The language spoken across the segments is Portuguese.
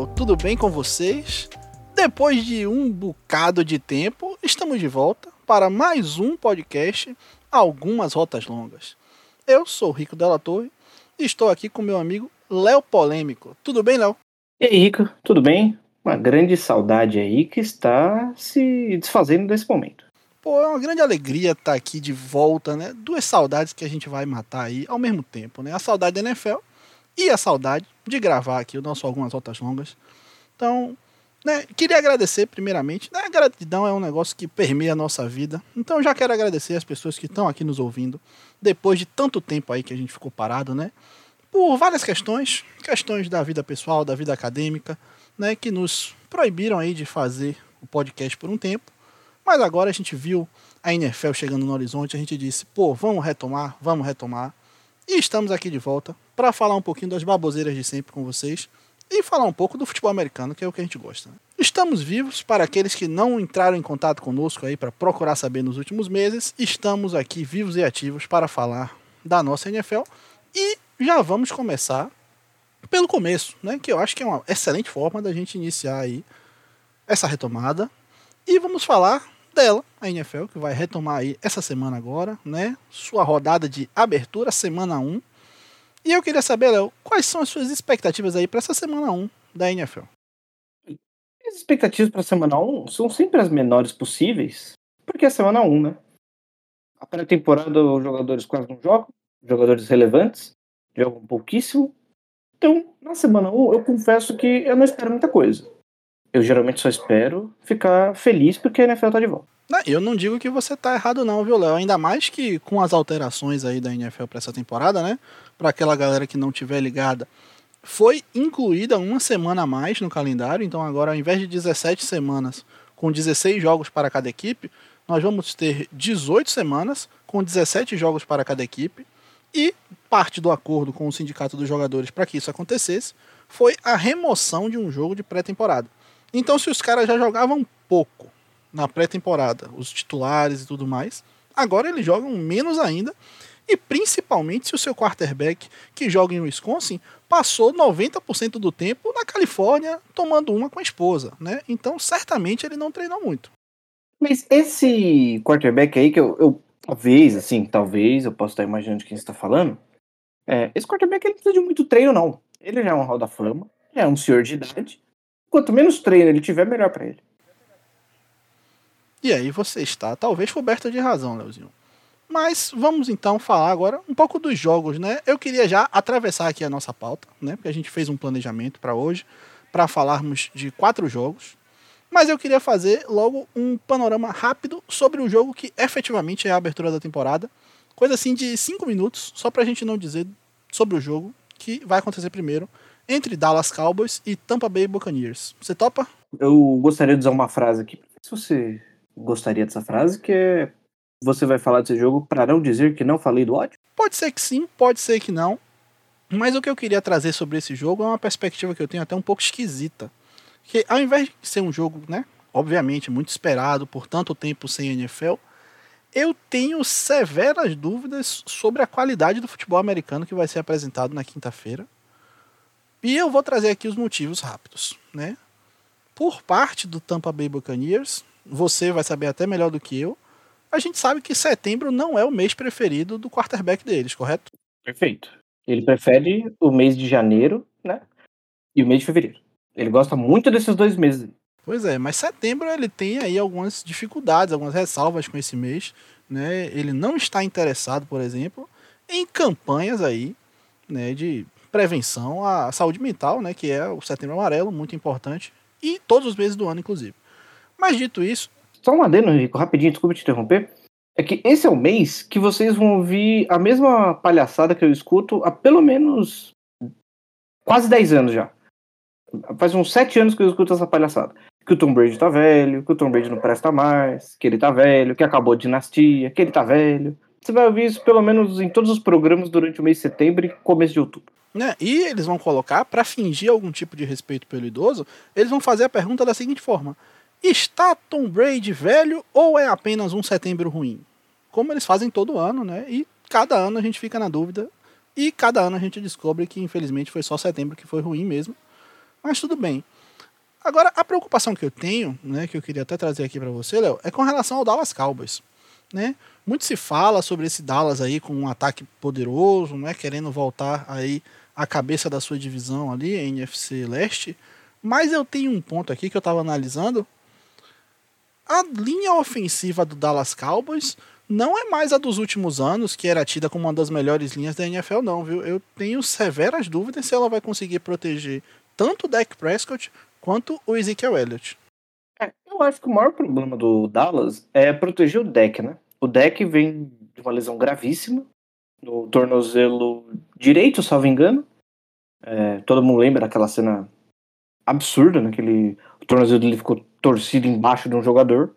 NFL? Tudo bem com vocês? Depois de um bocado de tempo, estamos de volta para mais um podcast Algumas Rotas Longas. Eu sou Rico Della Torre e estou aqui com meu amigo Léo Polêmico. Tudo bem, Léo? E aí, Rico, tudo bem? Uma grande saudade aí que está se desfazendo nesse momento. Pô, é uma grande alegria estar aqui de volta, né? Duas saudades que a gente vai matar aí ao mesmo tempo, né? A saudade da NFL e a saudade de gravar aqui o nosso Algumas Rotas Longas. Então, né, queria agradecer primeiramente. Né, a gratidão é um negócio que permeia a nossa vida. Então, já quero agradecer as pessoas que estão aqui nos ouvindo depois de tanto tempo aí que a gente ficou parado, né? Por várias questões, questões da vida pessoal, da vida acadêmica, né, que nos proibiram aí de fazer o podcast por um tempo. Mas agora a gente viu a NFL chegando no horizonte, a gente disse, pô, vamos retomar, vamos retomar. E estamos aqui de volta para falar um pouquinho das baboseiras de sempre com vocês e falar um pouco do futebol americano, que é o que a gente gosta. Né? Estamos vivos para aqueles que não entraram em contato conosco aí para procurar saber nos últimos meses. Estamos aqui vivos e ativos para falar da nossa NFL e já vamos começar pelo começo, né? Que eu acho que é uma excelente forma da gente iniciar aí essa retomada. E vamos falar dela, a NFL, que vai retomar aí essa semana agora, né? Sua rodada de abertura, semana 1. E eu queria saber, Léo, quais são as suas expectativas aí para essa semana 1 da NFL? As expectativas para a semana 1 são sempre as menores possíveis, porque é semana 1, né? A pré-temporada os jogadores quase não jogam, jogadores relevantes jogam pouquíssimo. Então, na semana 1, eu confesso que eu não espero muita coisa eu geralmente só espero ficar feliz porque a NFL tá de volta. Não, eu não digo que você tá errado não, viu, Léo? Ainda mais que com as alterações aí da NFL para essa temporada, né? Para aquela galera que não tiver ligada, foi incluída uma semana a mais no calendário, então agora ao invés de 17 semanas com 16 jogos para cada equipe, nós vamos ter 18 semanas com 17 jogos para cada equipe. E parte do acordo com o sindicato dos jogadores para que isso acontecesse foi a remoção de um jogo de pré-temporada. Então, se os caras já jogavam pouco na pré-temporada, os titulares e tudo mais, agora eles jogam menos ainda. E principalmente se o seu quarterback que joga em Wisconsin passou 90% do tempo na Califórnia tomando uma com a esposa, né? Então, certamente ele não treinou muito. Mas esse quarterback aí que eu, eu talvez, assim, talvez, eu posso estar imaginando de quem está falando. É, esse quarterback ele não precisa de muito treino, não. Ele já é um hall da fama, já é um senhor de idade. Quanto menos treino ele tiver, melhor para ele. E aí você está talvez coberta de razão, Leozinho. Mas vamos então falar agora um pouco dos jogos, né? Eu queria já atravessar aqui a nossa pauta, né? Porque a gente fez um planejamento para hoje, para falarmos de quatro jogos. Mas eu queria fazer logo um panorama rápido sobre o jogo que efetivamente é a abertura da temporada. Coisa assim de cinco minutos, só para a gente não dizer sobre o jogo que vai acontecer primeiro entre Dallas Cowboys e Tampa Bay Buccaneers. Você topa? Eu gostaria de usar uma frase aqui. Se você gostaria dessa frase, que é você vai falar desse jogo para não dizer que não falei do ódio? Pode ser que sim, pode ser que não. Mas o que eu queria trazer sobre esse jogo é uma perspectiva que eu tenho até um pouco esquisita. Que ao invés de ser um jogo, né, obviamente muito esperado por tanto tempo sem NFL, eu tenho severas dúvidas sobre a qualidade do futebol americano que vai ser apresentado na quinta-feira. E eu vou trazer aqui os motivos rápidos, né? Por parte do Tampa Bay Buccaneers, você vai saber até melhor do que eu. A gente sabe que setembro não é o mês preferido do quarterback deles, correto? Perfeito. Ele prefere o mês de janeiro, né? E o mês de fevereiro. Ele gosta muito desses dois meses. Pois é, mas setembro ele tem aí algumas dificuldades, algumas ressalvas com esse mês, né? Ele não está interessado, por exemplo, em campanhas aí, né, de prevenção à saúde mental, né, que é o Setembro Amarelo, muito importante, e todos os meses do ano, inclusive. Mas dito isso. Só um adendo, Rico, rapidinho, desculpa te interromper. É que esse é o mês que vocês vão ouvir a mesma palhaçada que eu escuto há pelo menos quase 10 anos já. Faz uns 7 anos que eu escuto essa palhaçada. Que o Tom Brady tá velho, que o Tom Brady não presta mais, que ele tá velho, que acabou a dinastia, que ele tá velho. Você vai ouvir isso pelo menos em todos os programas durante o mês de setembro e começo de outubro. Né? E eles vão colocar, para fingir algum tipo de respeito pelo idoso, eles vão fazer a pergunta da seguinte forma: Está Tom Brady velho ou é apenas um setembro ruim? Como eles fazem todo ano, né? E cada ano a gente fica na dúvida E cada ano a gente descobre que infelizmente foi só setembro que foi ruim mesmo. Mas tudo bem. Agora, a preocupação que eu tenho, né, que eu queria até trazer aqui para você, Léo, é com relação ao Dallas Cowboys. Né? Muito se fala sobre esse Dallas aí com um ataque poderoso, né, querendo voltar aí a cabeça da sua divisão ali, NFC Leste. Mas eu tenho um ponto aqui que eu estava analisando. A linha ofensiva do Dallas Cowboys não é mais a dos últimos anos, que era tida como uma das melhores linhas da NFL, não, viu? Eu tenho severas dúvidas se ela vai conseguir proteger tanto o Dak Prescott quanto o Ezekiel Elliott. É, eu acho que o maior problema do Dallas é proteger o Dak, né? O Dak vem de uma lesão gravíssima no tornozelo direito, salvo engano. É, todo mundo lembra daquela cena absurda, né? Que ele, o tornozelo dele ficou torcido embaixo de um jogador.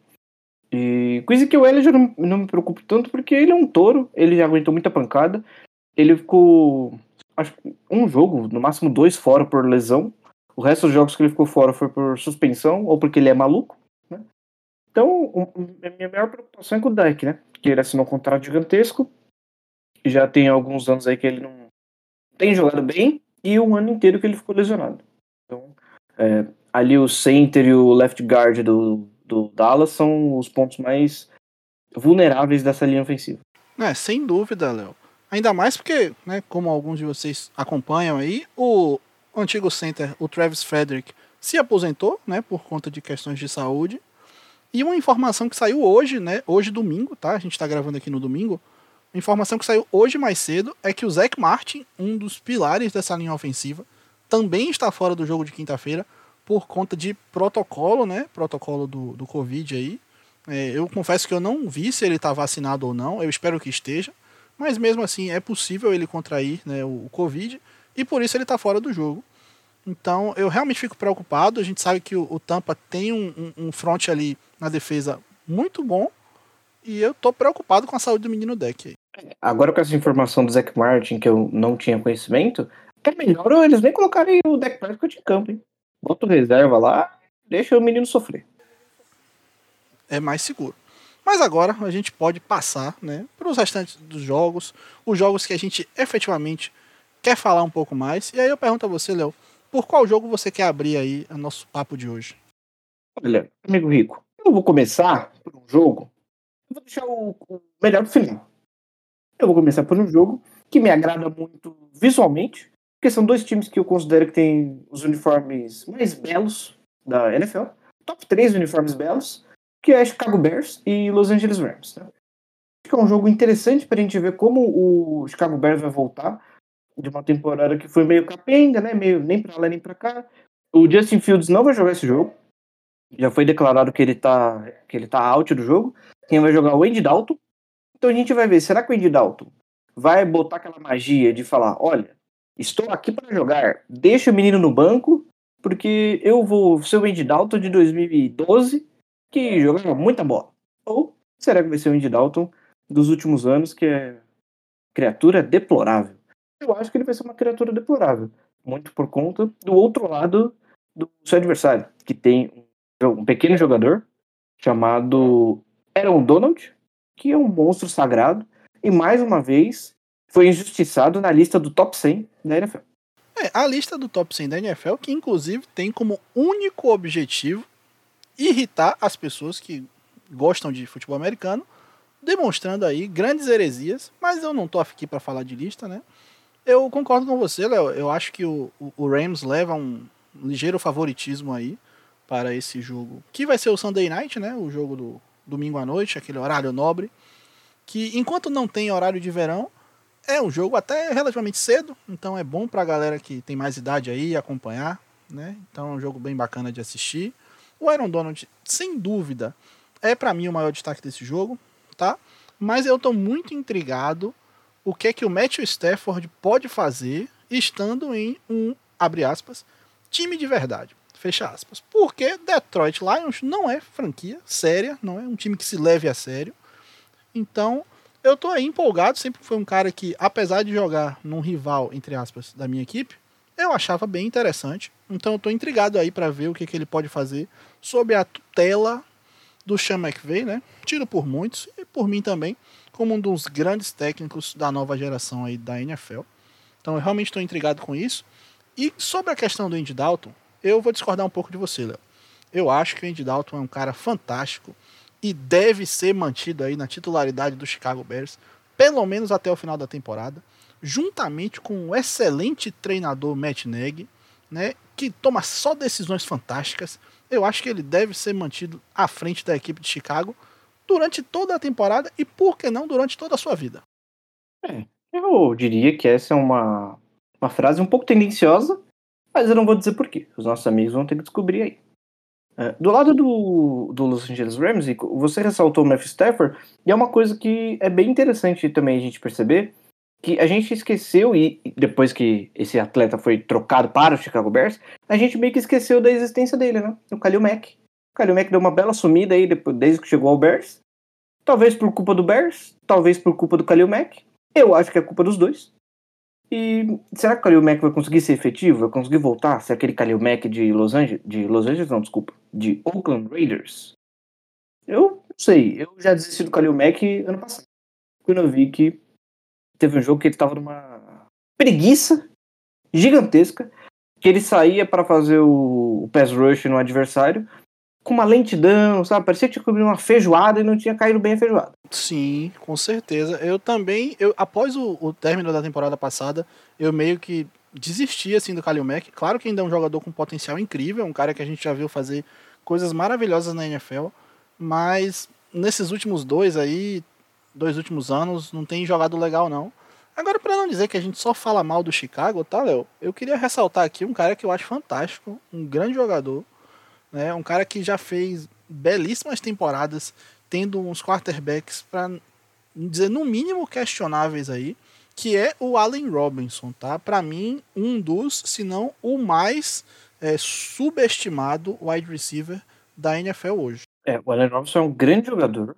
E com o Ezekiel Elliott eu não, não me preocupo tanto porque ele é um touro, ele já aguentou muita pancada. Ele ficou, acho que um jogo, no máximo dois fora por lesão. O resto dos jogos que ele ficou fora foi por suspensão ou porque ele é maluco. Né? Então, a minha maior preocupação é com o Dyke, né? Que ele assinou um contrato gigantesco. Já tem alguns anos aí que ele não tem jogado bem e um ano inteiro que ele ficou lesionado. Então, é, ali o center e o left guard do, do Dallas são os pontos mais vulneráveis dessa linha ofensiva. É, sem dúvida, Léo. Ainda mais porque, né, como alguns de vocês acompanham aí, o antigo center, o Travis Frederick, se aposentou, né, por conta de questões de saúde. E uma informação que saiu hoje, né, hoje domingo, tá? A gente está gravando aqui no domingo. Uma informação que saiu hoje mais cedo é que o Zach Martin, um dos pilares dessa linha ofensiva, também está fora do jogo de quinta-feira por conta de protocolo, né? Protocolo do, do Covid aí. É, eu confesso que eu não vi se ele está vacinado ou não. Eu espero que esteja. Mas mesmo assim, é possível ele contrair né, o, o Covid. E por isso ele está fora do jogo. Então eu realmente fico preocupado. A gente sabe que o, o Tampa tem um, um, um front ali na defesa muito bom. E eu tô preocupado com a saúde do menino Deck aí. Agora com essa informação do Zac Martin que eu não tinha conhecimento, é melhor eles nem colocarem o Deck Prescott em campo, hein? Bota o reserva lá, deixa o menino sofrer. É mais seguro. Mas agora a gente pode passar né, para os restantes dos jogos, os jogos que a gente efetivamente quer falar um pouco mais. E aí eu pergunto a você, Léo, por qual jogo você quer abrir aí o nosso papo de hoje? Olha, amigo Rico, eu vou começar por um jogo. Eu vou deixar o, o melhor do final. Eu vou começar por um jogo que me agrada muito visualmente, porque são dois times que eu considero que têm os uniformes mais belos da NFL. Top 3 uniformes belos, que é Chicago Bears e Los Angeles Rams. Né? Acho que é um jogo interessante para a gente ver como o Chicago Bears vai voltar de uma temporada que foi meio capenga, né? Meio nem para lá nem para cá. O Justin Fields não vai jogar esse jogo. Já foi declarado que ele tá que ele tá out do jogo. Quem vai jogar é o Andy Dalton. Então a gente vai ver, será que o Andy Dalton vai botar aquela magia de falar, olha, Estou aqui para jogar. Deixa o menino no banco, porque eu vou ser o Andy Dalton de 2012, que jogava muita bola. Ou será que vai ser o Andy Dalton dos últimos anos, que é criatura deplorável? Eu acho que ele vai ser uma criatura deplorável. Muito por conta do outro lado do seu adversário, que tem um pequeno jogador chamado Aaron Donald, que é um monstro sagrado. E mais uma vez, foi injustiçado na lista do top 100 da NFL. É, a lista do top 100 da NFL, que inclusive tem como único objetivo irritar as pessoas que gostam de futebol americano, demonstrando aí grandes heresias, mas eu não tô aqui para falar de lista, né? Eu concordo com você, Léo. Eu acho que o, o, Rams leva um ligeiro favoritismo aí para esse jogo, que vai ser o Sunday Night, né? O jogo do domingo à noite, aquele horário nobre, que enquanto não tem horário de verão, é um jogo até relativamente cedo, então é bom pra galera que tem mais idade aí acompanhar, né? Então é um jogo bem bacana de assistir. O Iron Donald, sem dúvida, é para mim o maior destaque desse jogo, tá? Mas eu tô muito intrigado o que é que o Matthew Stafford pode fazer estando em um, abre aspas, time de verdade, fecha aspas. Porque Detroit Lions não é franquia séria, não é um time que se leve a sério. Então, eu tô aí empolgado, sempre foi um cara que, apesar de jogar num rival, entre aspas, da minha equipe, eu achava bem interessante. Então eu tô intrigado aí para ver o que, que ele pode fazer sob a tutela do Sean McVay, né? Tiro por muitos e por mim também, como um dos grandes técnicos da nova geração aí da NFL. Então eu realmente estou intrigado com isso. E sobre a questão do Andy Dalton, eu vou discordar um pouco de você, Léo. Eu acho que o Andy Dalton é um cara fantástico e deve ser mantido aí na titularidade do Chicago Bears, pelo menos até o final da temporada, juntamente com o excelente treinador Matt Nagy, né, que toma só decisões fantásticas. Eu acho que ele deve ser mantido à frente da equipe de Chicago durante toda a temporada e, por que não, durante toda a sua vida. É, eu diria que essa é uma, uma frase um pouco tendenciosa, mas eu não vou dizer porquê. Os nossos amigos vão ter que descobrir aí. É, do lado do, do Los Angeles Rams, você ressaltou o Matthew Stafford, e é uma coisa que é bem interessante também a gente perceber, que a gente esqueceu, e depois que esse atleta foi trocado para o Chicago Bears, a gente meio que esqueceu da existência dele, né? O Kalil Mack. O Kalil Mack deu uma bela sumida aí depois, desde que chegou ao Bears. Talvez por culpa do Bears, talvez por culpa do Kalil Mack. Eu acho que é culpa dos dois. E será que o Kalil Mack vai conseguir ser efetivo? Vai conseguir voltar? Se aquele Kalil Mack de Los Angeles, de Los Angeles não, desculpa, de Oakland Raiders? Eu não sei. Eu já desisti do Kalil Mack ano passado. Quando eu vi que teve um jogo que ele tava numa preguiça gigantesca, que ele saía para fazer o, o pass rush no adversário com uma lentidão, sabe? Parecia que tinha comido uma feijoada e não tinha caído bem a feijoada. Sim, com certeza. Eu também, eu após o, o término da temporada passada, eu meio que desisti assim do Kalil Mack. Claro que ainda é um jogador com potencial incrível, um cara que a gente já viu fazer coisas maravilhosas na NFL, mas nesses últimos dois aí, dois últimos anos, não tem jogado legal, não. Agora, para não dizer que a gente só fala mal do Chicago, tá, Léo? Eu queria ressaltar aqui um cara que eu acho fantástico, um grande jogador, né? Um cara que já fez belíssimas temporadas, tendo uns quarterbacks, para dizer no mínimo questionáveis aí, que é o Allen Robinson, tá? Para mim, um dos, se não o mais é, subestimado wide receiver da NFL hoje. É, o Allen Robinson é um grande jogador,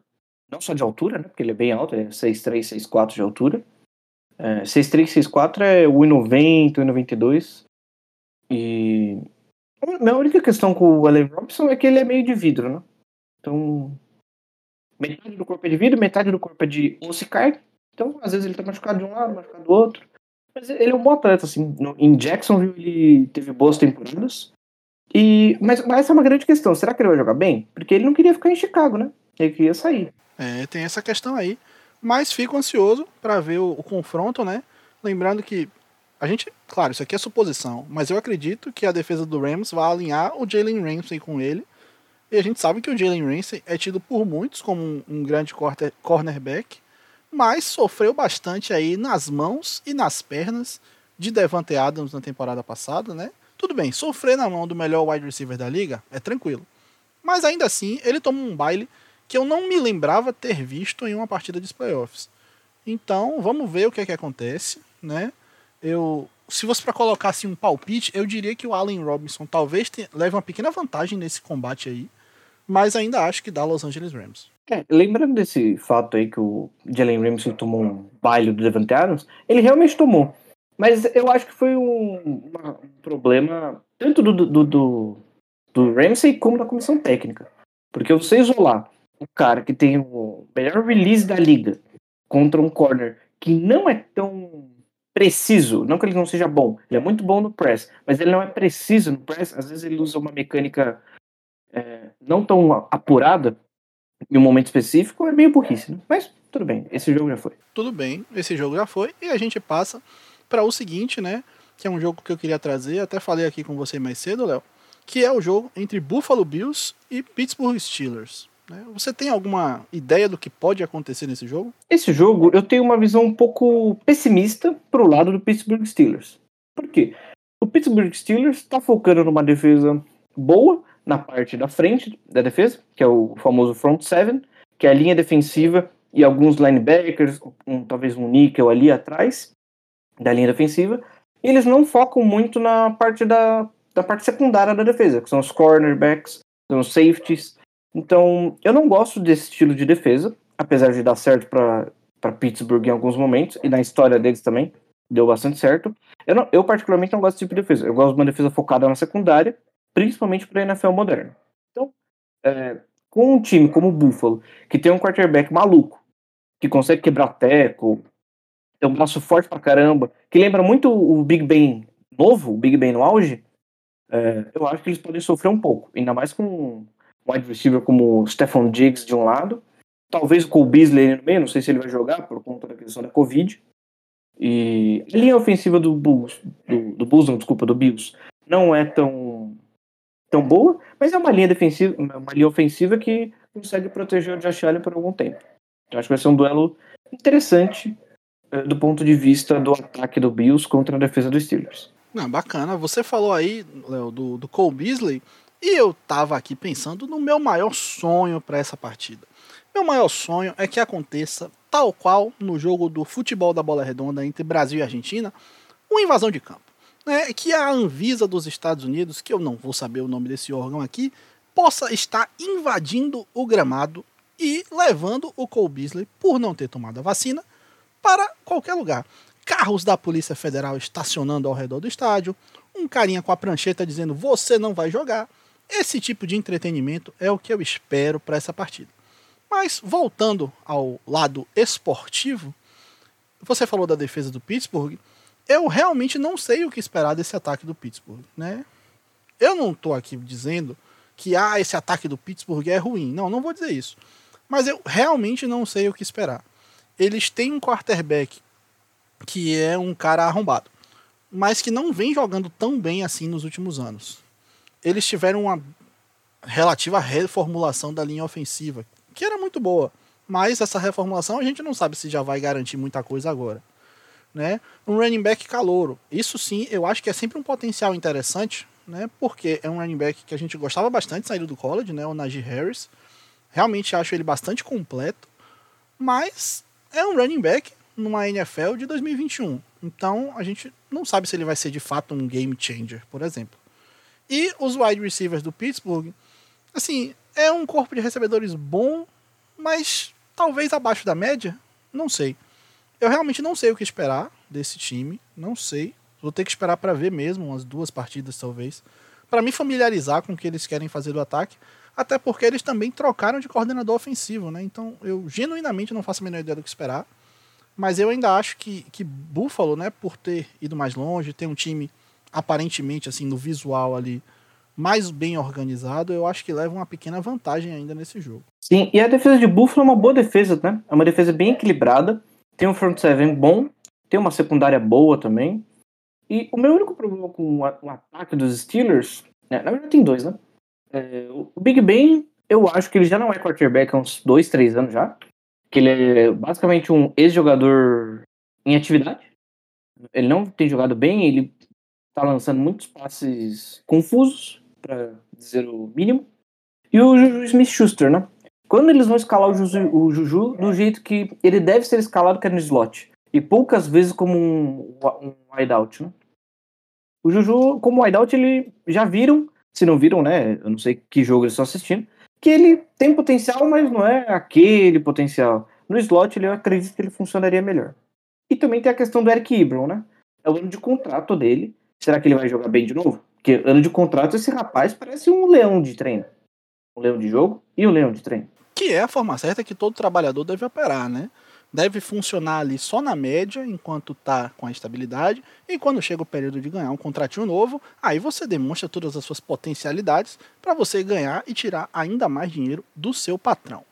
não só de altura, né? Porque ele é bem alto, ele é 6'3, 6'4 de altura. É, 6'3, 6'4 é 1,90, 1,92. E. Minha única questão com o Allen Robinson é que ele é meio de vidro, né? Então. Metade do corpo é de vidro, metade do corpo é de osso e. Então, às vezes ele tá machucado de um lado, machucado do outro. Mas ele é um bom atleta, assim. No, em Jacksonville ele teve boas temporadas. E, mas, mas essa é uma grande questão. Será que ele vai jogar bem? Porque ele não queria ficar em Chicago, né? Ele queria sair. É, tem essa questão aí. Mas fico ansioso para ver o, o, confronto, né? Lembrando que a gente, claro, isso aqui é suposição, mas eu acredito que a defesa do Rams vai alinhar o Jalen Ramsey com ele. E a gente sabe que o Jalen Ramsey é tido por muitos como um, um grande quarter, cornerback, mas sofreu bastante aí nas mãos e nas pernas de Devante Adams na temporada passada, né? Tudo bem, sofrer na mão do melhor wide receiver da liga é tranquilo. Mas ainda assim, ele toma um baile que eu não me lembrava ter visto em uma partida de playoffs. Então, vamos ver o que é que acontece, né? Eu, se fosse para colocar assim um palpite, eu diria que o Allen Robinson talvez leve uma pequena vantagem nesse combate aí, mas ainda acho que dá Los Angeles Rams. É, lembrando desse fato aí que o Jalen Ramsey tomou um baile do Devante Adams, ele realmente tomou. Mas eu acho que foi um, uma, um problema tanto do, do, do, do Ramsey como da comissão técnica. Porque você isolar o cara que tem o melhor release da liga contra um corner que não é tão preciso, não que ele não seja bom, ele é muito bom no press, mas ele não é preciso no press, às vezes ele usa uma mecânica é, não tão apurada em um momento específico, é meio burrice, né? mas tudo bem, esse jogo já foi. Tudo bem, esse jogo já foi, e a gente passa para o seguinte, né, que é um jogo que eu queria trazer, até falei aqui com você mais cedo, Léo, que é o jogo entre Buffalo Bills e Pittsburgh Steelers. Né? Você tem alguma ideia do que pode acontecer nesse jogo? Esse jogo eu tenho uma visão um pouco pessimista pro lado do Pittsburgh Steelers. Por quê? O Pittsburgh Steelers está focando numa defesa boa na parte da frente da defesa, que é o famoso front seven, que é a linha defensiva e alguns linebackers, um, talvez um nickel ali atrás da linha defensiva. E eles não focam muito na parte da, da parte secundária da defesa, que são os cornerbacks, são os safeties. Então, eu não gosto desse estilo de defesa, apesar de dar certo para Pittsburgh em alguns momentos, e na história deles também deu bastante certo. Eu, não, eu, particularmente, não gosto desse tipo de defesa. Eu gosto de uma defesa focada na secundária, principalmente para a NFL moderna. Então, é, com um time como o Buffalo, que tem um quarterback maluco, que consegue quebrar teco, tem um braço forte pra caramba, que lembra muito o Big Ben novo, o Big Ben no auge, é, eu acho que eles podem sofrer um pouco. Ainda mais com wide receiver como o Stephon Diggs de um lado, talvez o Cole Beasley no meio, não sei se ele vai jogar por conta da questão da Covid. E a linha ofensiva do Bulls, do, do Bulls, não, desculpa, do Bills, não é tão, tão boa, mas é uma linha defensiva, uma linha ofensiva que consegue proteger o Josh Allen por algum tempo. Então acho que vai ser um duelo interessante eh, do ponto de vista do ataque do Bills contra a defesa dos Steelers. Não, bacana. Você falou aí, Léo, do, do Cole Beasley, e eu tava aqui pensando no meu maior sonho para essa partida. Meu maior sonho é que aconteça, tal qual no jogo do futebol da bola redonda entre Brasil e Argentina, uma invasão de campo. Né, que a Anvisa dos Estados Unidos, que eu não vou saber o nome desse órgão aqui, possa estar invadindo o gramado e levando o Cole Beasley, por não ter tomado a vacina, para qualquer lugar. Carros da Polícia Federal estacionando ao redor do estádio, um carinha com a prancheta dizendo você não vai jogar. Esse tipo de entretenimento é o que eu espero para essa partida. Mas voltando ao lado esportivo, você falou da defesa do Pittsburgh. Eu realmente não sei o que esperar desse ataque do Pittsburgh, né? Eu não estou aqui dizendo que ah, esse ataque do Pittsburgh é ruim. Não, não vou dizer isso. Mas eu realmente não sei o que esperar. Eles têm um quarterback que é um cara arrombado, mas que não vem jogando tão bem assim nos últimos anos. Eles tiveram uma relativa reformulação da linha ofensiva, que era muito boa, mas essa reformulação a gente não sabe se já vai garantir muita coisa agora. Né? Um running back calouro. Isso sim, eu acho que é sempre um potencial interessante, né? Porque é um running back que a gente gostava bastante saindo do college, né? O Najee Harris. Realmente acho ele bastante completo, mas é um running back numa NFL de 2021. Então a gente não sabe se ele vai ser de fato um game changer, por exemplo. E os wide receivers do Pittsburgh, assim, é um corpo de recebedores bom, mas talvez abaixo da média, não sei. Eu realmente não sei o que esperar desse time, não sei. Vou ter que esperar para ver mesmo, umas duas partidas talvez, para me familiarizar com o que eles querem fazer do ataque, até porque eles também trocaram de coordenador ofensivo, né? Então eu genuinamente não faço a menor ideia do que esperar. Mas eu ainda acho que, que Buffalo, né, por ter ido mais longe, ter um time aparentemente, assim, no visual ali, mais bem organizado, eu acho que leva uma pequena vantagem ainda nesse jogo. Sim, e a defesa de Buffalo é uma boa defesa, né? É uma defesa bem equilibrada, tem um front seven bom, tem uma secundária boa também. E o meu único problema com o ataque dos Steelers, né, na verdade tem dois, né? É, o Big Ben, eu acho que ele já não é quarterback há uns dois, três anos já que ele é basicamente um ex-jogador em atividade. Ele não tem jogado bem, ele tá lançando muitos passes confusos, para dizer o mínimo. E o Juju Smith-Schuster, né? Quando eles vão escalar o Juju, o Juju, do jeito que ele deve ser escalado, que é no slot. E poucas vezes como um, um wideout, né? O Juju, como wideout, ele já viram, se não viram, né? Eu não sei que jogo eles estão assistindo, que ele tem potencial, mas não é aquele potencial. No slot, ele, eu acredito que ele funcionaria melhor. E também tem a questão do Eric Ibron, né? É o ano de contrato dele. Será que ele vai jogar bem de novo? Porque ano de contrato, esse rapaz parece um leão de treino. Um leão de jogo e um leão de treino. Que é a forma certa que todo trabalhador deve operar, né? Deve funcionar ali só na média, enquanto tá com a estabilidade, e quando chega o período de ganhar um contratinho novo, aí você demonstra todas as suas potencialidades para você ganhar e tirar ainda mais dinheiro do seu patrão.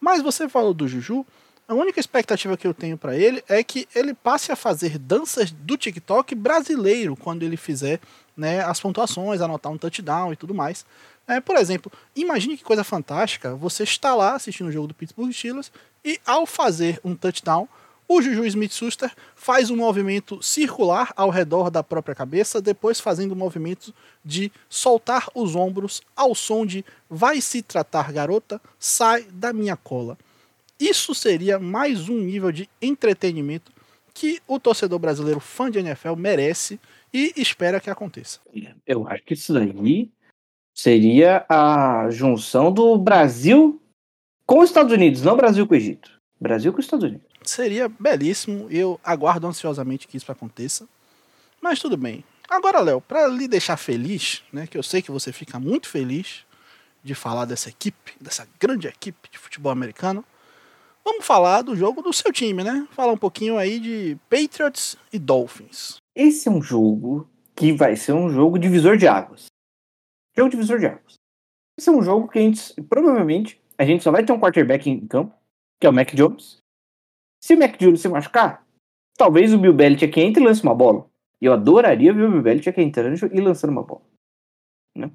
Mas você falou do Juju, a única expectativa que eu tenho para ele é que ele passe a fazer danças do TikTok brasileiro quando ele fizer né, as pontuações, anotar um touchdown e tudo mais. É, por exemplo, imagine que coisa fantástica, você está lá assistindo o jogo do Pittsburgh Steelers e ao fazer um touchdown, o Juju Smith-Schuster faz um movimento circular ao redor da própria cabeça, depois fazendo o um movimento de soltar os ombros ao som de vai se tratar garota, sai da minha cola. Isso seria mais um nível de entretenimento que o torcedor brasileiro fã de NFL merece e espera que aconteça. Eu acho que isso daí seria a junção do Brasil com os Estados Unidos, não Brasil com o Egito. Brasil com os Estados Unidos. Seria belíssimo, eu aguardo ansiosamente que isso aconteça. Mas tudo bem. Agora, Léo, para lhe deixar feliz, né, que eu sei que você fica muito feliz de falar dessa equipe, dessa grande equipe de futebol americano, vamos falar do jogo do seu time, né? Falar um pouquinho aí de Patriots e Dolphins. Esse é um jogo que vai ser um jogo divisor de águas. Jogo divisor de águas. Esse é um jogo que a gente, provavelmente, a gente só vai ter um quarterback em campo, que é o Mac Jones. Se o Mac Jones se machucar, talvez o Bill Belichick entre e lance uma bola. Eu adoraria ver o Bill Belichick entrando e lançando uma bola. Né?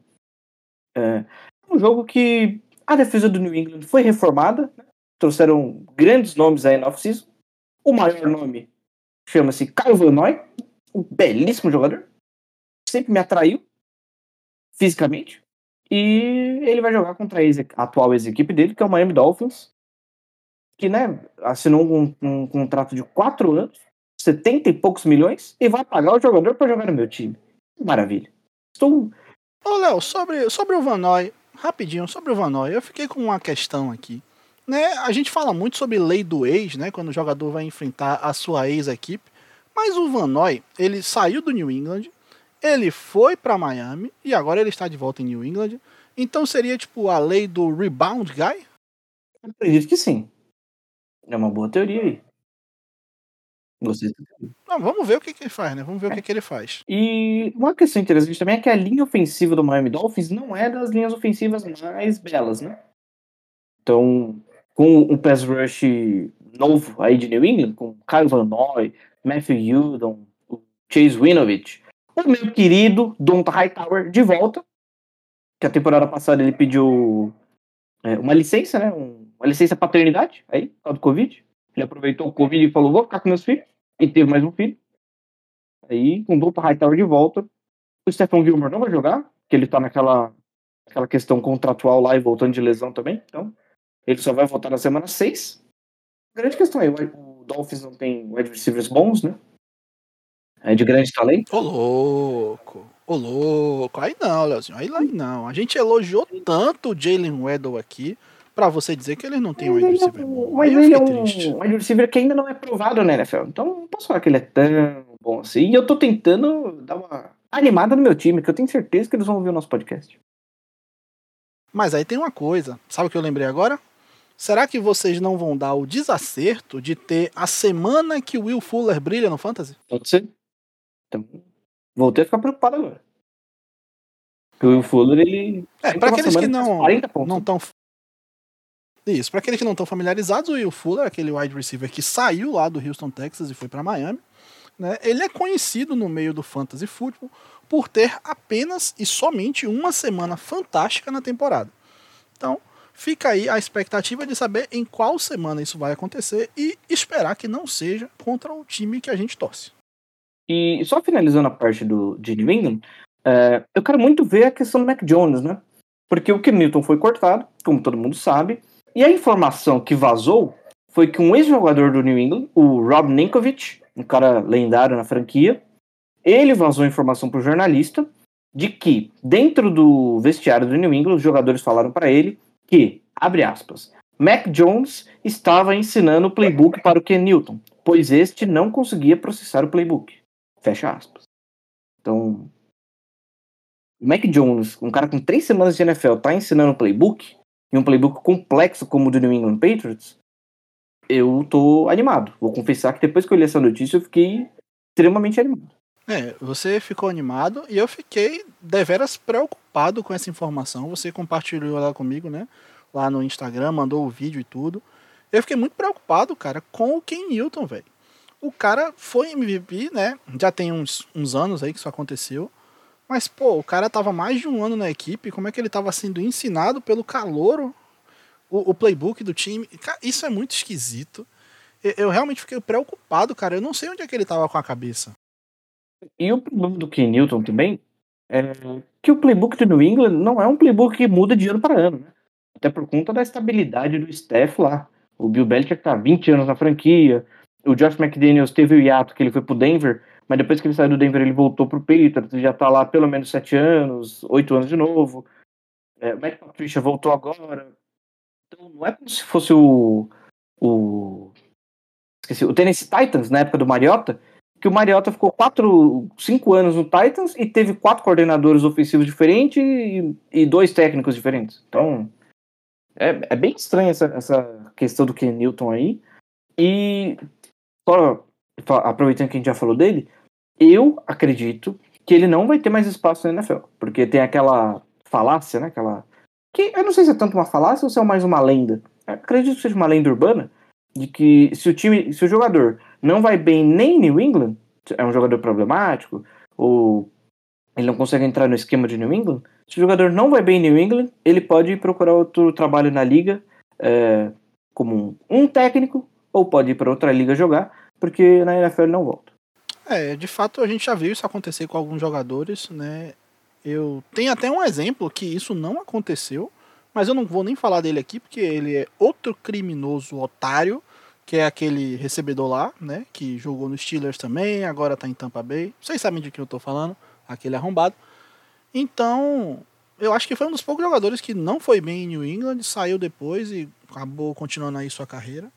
É um jogo que a defesa do New England foi reformada, né? Trouxeram grandes nomes aí na off-season. O maior nome chama-se Kyle Van Noy, um belíssimo jogador. Sempre me atraiu fisicamente. E ele vai jogar contra a atual ex-equipe dele, que é o Miami Dolphins, que né, assinou um, um contrato de quatro anos, 70 e poucos milhões, e vai pagar o jogador para jogar no meu time. Maravilha. Estou. Ô, Léo, sobre, sobre o Vanoy, rapidinho, sobre o Vanoy, eu fiquei com uma questão aqui. Né, a gente fala muito sobre lei do ex, né, quando o jogador vai enfrentar a sua ex-equipe, mas o Vanoy, ele saiu do New England, ele foi para Miami e agora ele está de volta em New England. Então seria tipo a lei do rebound guy? Eu acredito que sim. É uma boa teoria aí. Não, vamos ver o que, que ele faz, né? Vamos ver é. o que, que ele faz. E uma questão interessante também é que a linha ofensiva do Miami Dolphins não é das linhas ofensivas mais belas, né? Então, com o pass rush novo aí de New England, com Kyle Van Noy, Matthew Judon, Chase Winovich, o meu querido Donta Hightower de volta, que a temporada passada ele pediu é, uma licença, né? Um, uma licença paternidade aí, por causa do Covid. Ele aproveitou o Covid e falou: vou ficar com meus filhos. E teve mais um filho. Aí, com o Donta Hightower de volta, o Stephen Gilmore não vai jogar, porque ele tá naquela aquela questão contratual lá e voltando de lesão também. Então, ele só vai voltar na semana 6. A grande questão é, o Dolphins não tem wide receivers bons, né? É de grande talento. Ô louco, ô louco. Aí não, Leozinho, aí, aí não. A gente elogiou tanto o Jalen Weddle aqui pra você dizer que ele não tem um wide receiver é, bom. Mas ele é um wide receiver que ainda não é provado na NFL. Então não posso falar que ele é tão bom assim. E eu tô tentando dar uma animada no meu time, que eu tenho certeza que eles vão ouvir o nosso podcast. Mas aí tem uma coisa. Sabe o que eu lembrei agora? Será que vocês não vão dar o desacerto de ter a semana que o Will Fuller brilha no Fantasy? Pode ser. Então, voltei a ficar preocupado agora. Porque o Will Fuller, ele. É, para aqueles que não não estão. Isso, para aqueles que não estão familiarizados, o Will Fuller, aquele wide receiver que saiu lá do Houston, Texas e foi para Miami, né? Ele é conhecido no meio do fantasy football por ter apenas e somente uma semana fantástica na temporada. Então, fica aí a expectativa de saber em qual semana isso vai acontecer e esperar que não seja contra o time que a gente torce. E só finalizando a parte do, de New England, é, eu quero muito ver a questão do Mac Jones, né? Porque o Ken Newton foi cortado, como todo mundo sabe, e a informação que vazou foi que um ex-jogador do New England, o Rob Ninkovich, um cara lendário na franquia, ele vazou informação para o jornalista de que dentro do vestiário do New England os jogadores falaram para ele que, abre aspas, Mac Jones estava ensinando o playbook para o Ken Newton, pois este não conseguia processar o playbook. Fecha aspas. Então, o Mac Jones, um cara com três semanas de NFL, tá ensinando playbook, e um playbook complexo como o do New England Patriots, eu tô animado. Vou confessar que depois que eu li essa notícia, eu fiquei extremamente animado. É, você ficou animado e eu fiquei deveras preocupado com essa informação. Você compartilhou ela comigo, né? Lá no Instagram, mandou o vídeo e tudo. Eu fiquei muito preocupado, cara, com o Ken Newton, velho o cara foi MVP, né? Já tem uns, uns anos aí que isso aconteceu. Mas, pô, o cara tava mais de um ano na equipe. Como é que ele tava sendo ensinado pelo calouro o, o playbook do time? Cara, isso é muito esquisito. Eu, eu, realmente fiquei preocupado, cara. Eu não sei onde é que ele tava com a cabeça. E o problema do Ken Newton também é que o playbook do New England não é um playbook que muda de ano para ano, né? Até por conta da estabilidade do staff lá. O Bill Belichick tá 20 anos na franquia, o Josh McDaniels teve o hiato que ele foi pro Denver, mas depois que ele saiu do Denver ele voltou pro Patriots, já tá lá pelo menos sete anos, oito anos de novo. É, o Matt Patricia voltou agora. Então não é como se fosse o, o esqueci, o Tennessee Titans na época do Mariota, que o Mariota ficou quatro, cinco anos no Titans e teve quatro coordenadores ofensivos diferentes e, e dois técnicos diferentes. Então É, é bem estranha essa, essa questão do Ken Newton aí. E só aproveitando que a gente já falou dele, eu acredito que ele não vai ter mais espaço na NFL, porque tem aquela falácia, né? Aquela que eu não sei se é tanto uma falácia ou se é mais uma lenda. Eu acredito que seja uma lenda urbana de que se o time, se o jogador não vai bem nem em New England, é um jogador problemático ou ele não consegue entrar no esquema de New England, se o jogador não vai bem em New England, ele pode procurar outro trabalho na liga é, como um técnico ou pode ir para outra liga jogar, porque na NFL ele não volta. É, de fato a gente já viu isso acontecer com alguns jogadores, né? Eu tenho até um exemplo que isso não aconteceu, mas eu não vou nem falar dele aqui porque ele é outro criminoso otário, que é aquele recebedor lá, né, que jogou no Steelers também, agora tá em Tampa Bay. Vocês sabem de quem eu tô falando, aquele arrombado. Então, eu acho que foi um dos poucos jogadores que não foi bem em New England, saiu depois e acabou continuando aí sua carreira,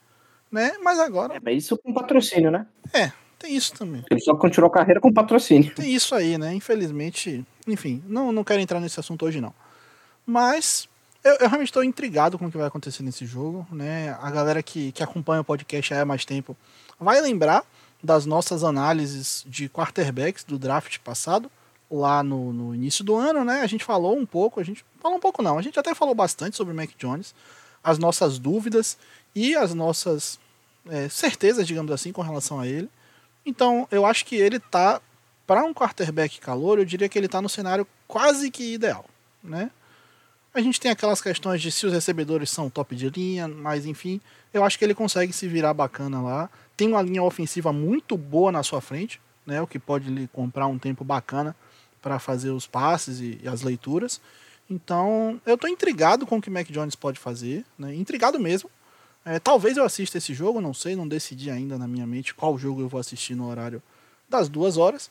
né? Mas agora. É, mas isso com patrocínio, né? É, tem isso também. Ele só continuou a carreira com patrocínio. Tem isso aí, né? Infelizmente, enfim, não, não quero entrar nesse assunto hoje não. Mas eu, eu realmente estou intrigado com o que vai acontecer nesse jogo, né? A galera que, que acompanha o podcast há mais tempo vai lembrar das nossas análises de quarterbacks do draft passado, lá no, no início do ano, né? A gente falou um pouco, a gente falou um pouco não, a gente até falou bastante sobre o Mac Jones, as nossas dúvidas e as nossas é, certezas, digamos assim, com relação a ele. Então, eu acho que ele tá para um quarterback calor, eu diria que ele tá no cenário quase que ideal, né? A gente tem aquelas questões de se os recebedores são top de linha, mas enfim, eu acho que ele consegue se virar bacana lá. Tem uma linha ofensiva muito boa na sua frente, né? O que pode lhe comprar um tempo bacana para fazer os passes e, e, as leituras. Então, eu estou intrigado com o que Mac Jones pode fazer, né? Intrigado mesmo. É, talvez eu assista esse jogo, não sei, não decidi ainda na minha mente qual jogo eu vou assistir no horário das duas horas.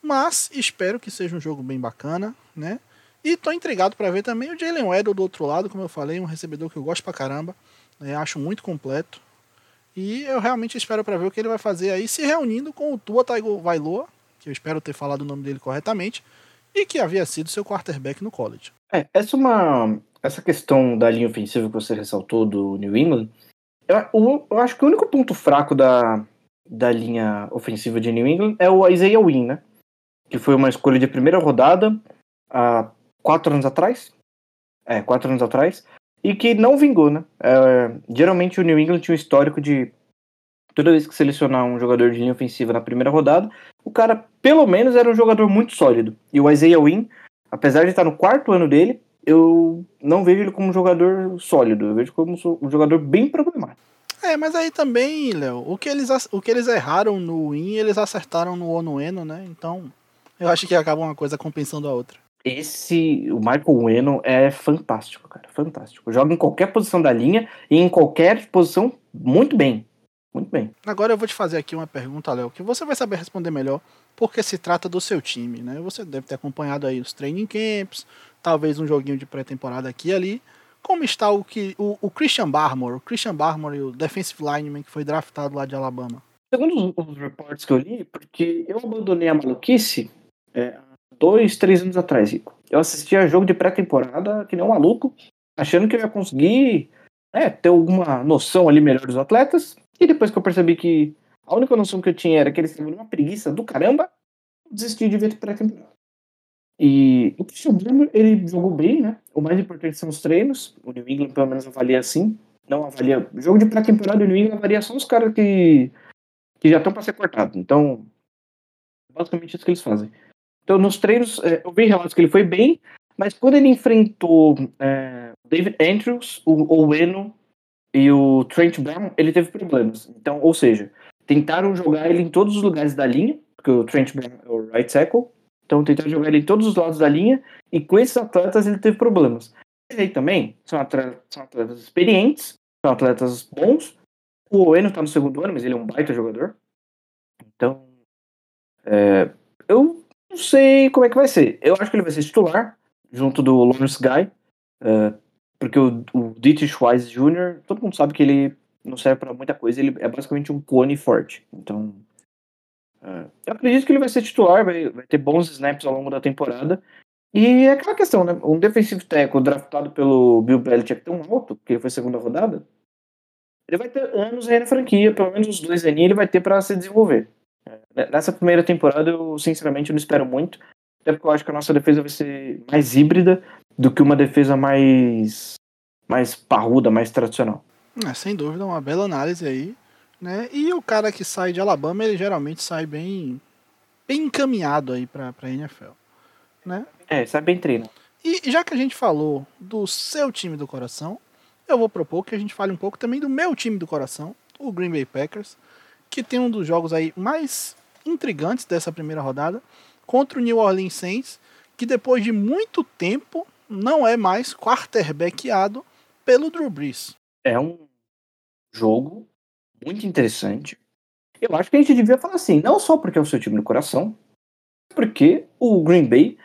Mas espero que seja um jogo bem bacana, né? E tô intrigado para ver também o Jalen Weddle do outro lado, como eu falei, um recebedor que eu gosto pra caramba. Né? Acho muito completo. E eu realmente espero para ver o que ele vai fazer aí, se reunindo com o Tua Taigo Vailoa, que eu espero ter falado o nome dele corretamente, e que havia sido seu quarterback no college. É, essa é uma essa questão da linha ofensiva que você ressaltou do New England eu, eu, acho que o único ponto fraco da, da linha ofensiva de New England é o Isaiah Wynn, né? Que foi uma escolha de primeira rodada há quatro anos atrás. É, quatro anos atrás. E que não vingou, né? É, geralmente o New England tinha um histórico de toda vez que selecionar um jogador de linha ofensiva na primeira rodada, o cara pelo menos era um jogador muito sólido. E o Isaiah Wynn, apesar de estar no quarto ano dele, eu não vejo ele como um jogador sólido, eu vejo como um jogador bem problemático. É, mas aí também, Léo, o que eles o que eles erraram no win, eles acertaram no Onueno, né? Então, eu acho que acaba uma coisa compensando a outra. Esse, o Michael Weno é fantástico, cara, fantástico. Joga em qualquer posição da linha e em qualquer posição muito bem. Muito bem. Agora eu vou te fazer aqui uma pergunta, Léo, que você vai saber responder melhor, porque se trata do seu time, né? Você deve ter acompanhado aí os training camps, talvez um joguinho de pré-temporada aqui e ali. Como está o, que, o, o Christian Barmore, o Christian Barmore, o defensive lineman que foi draftado lá de Alabama? Segundo os, os reports que eu li, porque eu abandonei a maluquice é, dois, três anos atrás, Rico. Eu assistia jogo de pré-temporada que nem um maluco, achando que eu ia conseguir é, ter alguma noção ali melhor dos atletas. E depois que eu percebi que a única noção que eu tinha era que eles estavam numa preguiça do caramba, desisti de ver pré-temporada. E o Christian Bremer, ele jogou bem, né? O mais importante são os treinos. O New England, pelo menos, avalia assim. Não avalia. O jogo de pré-temporada do New England avalia só os caras que, que já estão para ser cortados. Então, basicamente isso que eles fazem. Então, nos treinos, é, eu vi relatos que ele foi bem, mas quando ele enfrentou é, David Andrews, o Oweno e o Trent Brown, ele teve problemas. Então, ou seja, tentaram jogar ele em todos os lugares da linha, porque o Trent Brown é o right tackle, então tentaram jogar ele em todos os lados da linha e com esses atletas ele teve problemas. E aí também são atletas, são atletas experientes, são atletas bons. O Oeno está no segundo ano, mas ele é um baita jogador. Então, é, eu não sei como é que vai ser. Eu acho que ele vai ser titular, junto do Lawrence Guy, é, porque o, o Dietrich Wise Jr., todo mundo sabe que ele não serve para muita coisa, ele é basicamente um clone forte. Então, é, eu acredito que ele vai ser titular, vai, vai ter bons snaps ao longo da temporada. E é aquela questão, né? Um defensive tackle draftado pelo Bill Belichick tão alto, porque ele foi segunda rodada, ele vai ter anos aí na franquia, pelo menos uns dois aninhos ele vai ter para se desenvolver. É, nessa primeira temporada, eu sinceramente não espero muito, até porque eu acho que a nossa defesa vai ser mais híbrida do que uma defesa mais, mais parruda, mais tradicional. É, sem dúvida, uma bela análise aí. Né? E o cara que sai de Alabama, ele geralmente sai bem, bem encaminhado aí para a NFL. Né? É, sai bem treino. E já que a gente falou do seu time do coração, eu vou propor que a gente fale um pouco também do meu time do coração, o Green Bay Packers, que tem um dos jogos aí mais intrigantes dessa primeira rodada, contra o New Orleans Saints, que depois de muito tempo não é mais quarterbackeado pelo Drew Brees. É um jogo muito interessante. Eu acho que a gente devia falar assim, não só porque é o seu time do coração, porque o Green Bay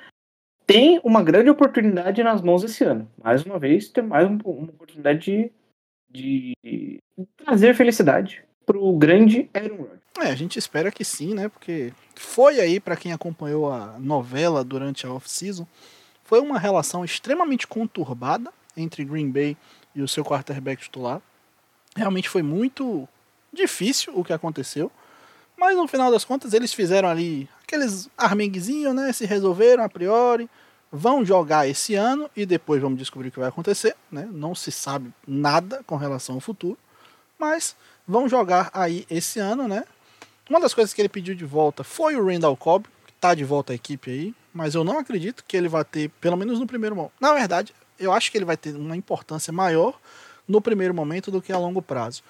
tem uma grande oportunidade nas mãos esse ano. Mais uma vez, tem mais uma oportunidade de, de trazer felicidade para o grande Aaron Rodgers. É, a gente espera que sim, né? Porque foi aí, para quem acompanhou a novela durante a off-season, foi uma relação extremamente conturbada entre Green Bay e o seu quarterback titular. Realmente foi muito difícil o que aconteceu. Mas no final das contas eles fizeram ali aqueles armenguezinhos, né? Se resolveram a priori. Vão jogar esse ano e depois vamos descobrir o que vai acontecer, né? Não se sabe nada com relação ao futuro. Mas vão jogar aí esse ano, né? Uma das coisas que ele pediu de volta foi o Randall Cobb, que tá de volta à equipe aí, mas eu não acredito que ele vai ter, pelo menos no primeiro momento. Na verdade, eu acho que ele vai ter uma importância maior no primeiro momento do que a longo prazo.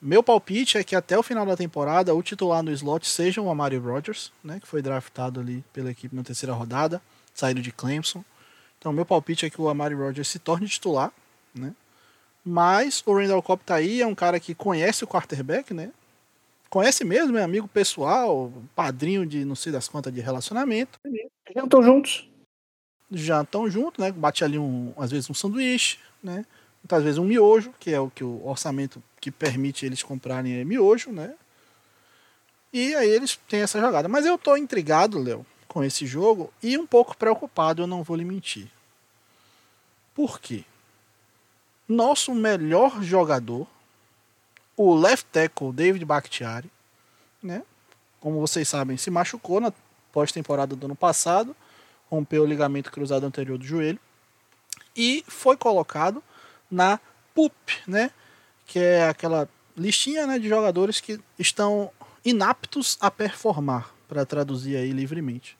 Meu palpite é que até o final da temporada o titular no slot seja o Amari Rodgers, né, que foi draftado ali pela equipe na terceira rodada, saído de Clemson. Então, meu palpite é que o Amari Rodgers se torne titular, né? Mas o Randall Cobb tá aí, é um cara que conhece o quarterback, né? Conhece mesmo, é amigo pessoal, padrinho de não sei das quantas de relacionamento. Já estão juntos. Já estão juntos, né? Bate ali um, às vezes um sanduíche, né? Muitas vezes um miojo, que é o que o orçamento que permite eles comprarem é miojo, né? E aí eles têm essa jogada. Mas eu tô intrigado, Léo, com esse jogo e um pouco preocupado, eu não vou lhe mentir. Por quê? Nosso melhor jogador, o left tackle David Bakhtiari, né? Como vocês sabem, se machucou na pós-temporada do ano passado, rompeu o ligamento cruzado anterior do joelho e foi colocado na PUP, né? Que é aquela listinha né, de jogadores que estão inaptos a performar, para traduzir aí livremente.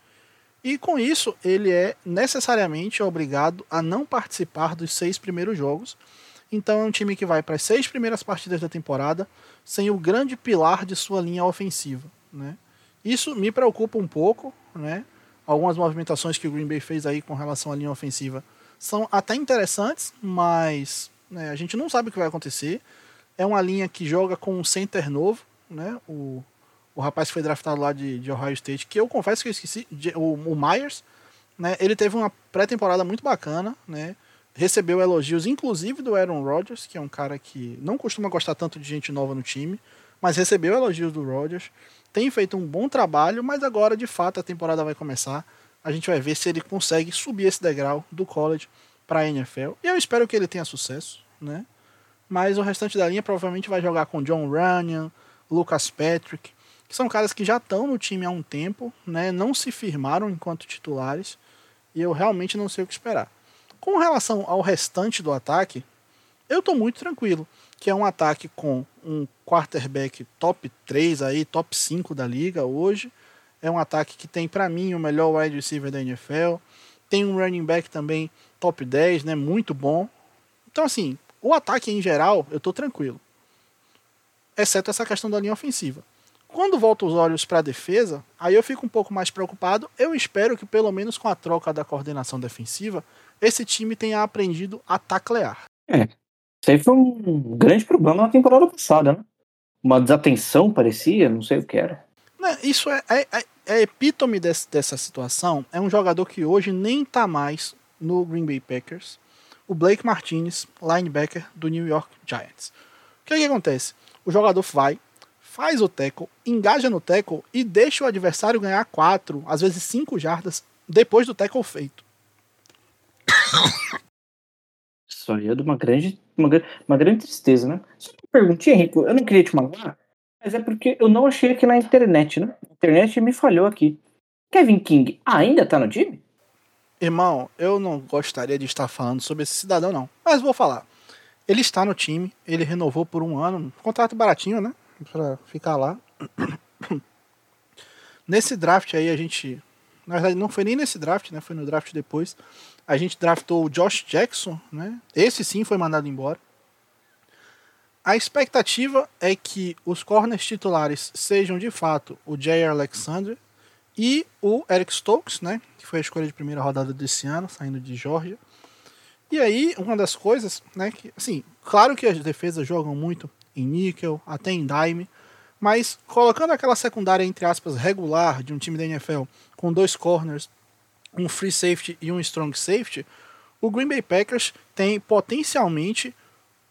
E com isso, ele é necessariamente obrigado a não participar dos seis primeiros jogos. Então é um time que vai para as seis primeiras partidas da temporada sem o grande pilar de sua linha ofensiva. Né? Isso me preocupa um pouco. Né? Algumas movimentações que o Green Bay fez aí com relação à linha ofensiva são até interessantes, mas né, a gente não sabe o que vai acontecer. É uma linha que joga com um center novo, né? O, o rapaz que foi draftado lá de, de Ohio State, que eu confesso que eu esqueci, o, o Myers, né? Ele teve uma pré-temporada muito bacana, né? Recebeu elogios, inclusive do Aaron Rodgers, que é um cara que não costuma gostar tanto de gente nova no time, mas recebeu elogios do Rodgers. Tem feito um bom trabalho, mas agora de fato a temporada vai começar. A gente vai ver se ele consegue subir esse degrau do college para a NFL. E eu espero que ele tenha sucesso, né? Mas o restante da linha provavelmente vai jogar com John Runyan, Lucas Patrick, que são caras que já estão no time há um tempo, né? Não se firmaram enquanto titulares e eu realmente não sei o que esperar. Com relação ao restante do ataque, eu estou muito tranquilo, que é um ataque com um quarterback top 3 aí, top 5 da liga hoje. É um ataque que tem para mim o melhor wide receiver da NFL. Tem um running back também top 10, né? Muito bom. Então, assim, o ataque em geral, eu tô tranquilo. Exceto essa questão da linha ofensiva. Quando volto os olhos para a defesa, aí eu fico um pouco mais preocupado. Eu espero que, pelo menos com a troca da coordenação defensiva, esse time tenha aprendido a taclear. É. Isso aí foi um grande problema na temporada passada, né? Uma desatenção, parecia, não sei o que era. Né, isso é, é, é, é epítome desse, dessa situação. É um jogador que hoje nem tá mais no Green Bay Packers, o Blake Martinez, linebacker do New York Giants. O que, é que acontece? O jogador vai, faz o tackle, engaja no tackle e deixa o adversário ganhar quatro, às vezes cinco jardas depois do tackle feito. Isso aí é de uma grande, uma, uma grande tristeza, né? Só uma perguntinha, Rico, eu não queria te magoar, mas é porque eu não achei aqui na internet, né? A internet me falhou aqui. Kevin King ainda tá no time? Irmão, eu não gostaria de estar falando sobre esse cidadão, não. Mas vou falar. Ele está no time, ele renovou por um ano, um contrato baratinho, né? Pra ficar lá. Nesse draft aí a gente. Na verdade, não foi nem nesse draft, né? Foi no draft depois. A gente draftou o Josh Jackson, né? Esse sim foi mandado embora. A expectativa é que os corners titulares sejam de fato o Jay Alexander e o Eric Stokes, né? Que foi a escolha de primeira rodada desse ano, saindo de Georgia. E aí, uma das coisas, né? Que, assim, claro que as defesas jogam muito em níquel, até em dime, mas colocando aquela secundária, entre aspas, regular de um time da NFL, com dois corners, um free safety e um strong safety, o Green Bay Packers tem potencialmente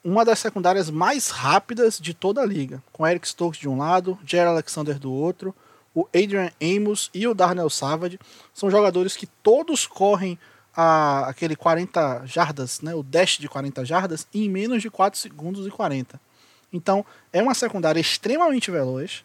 uma das secundárias mais rápidas de toda a liga, com Eric Stokes de um lado, Jerry Alexander do outro, o Adrian Amos e o Darnell Savage são jogadores que todos correm a, aquele 40 jardas, né, o dash de 40 jardas, em menos de 4 segundos e 40. Então, é uma secundária extremamente veloz,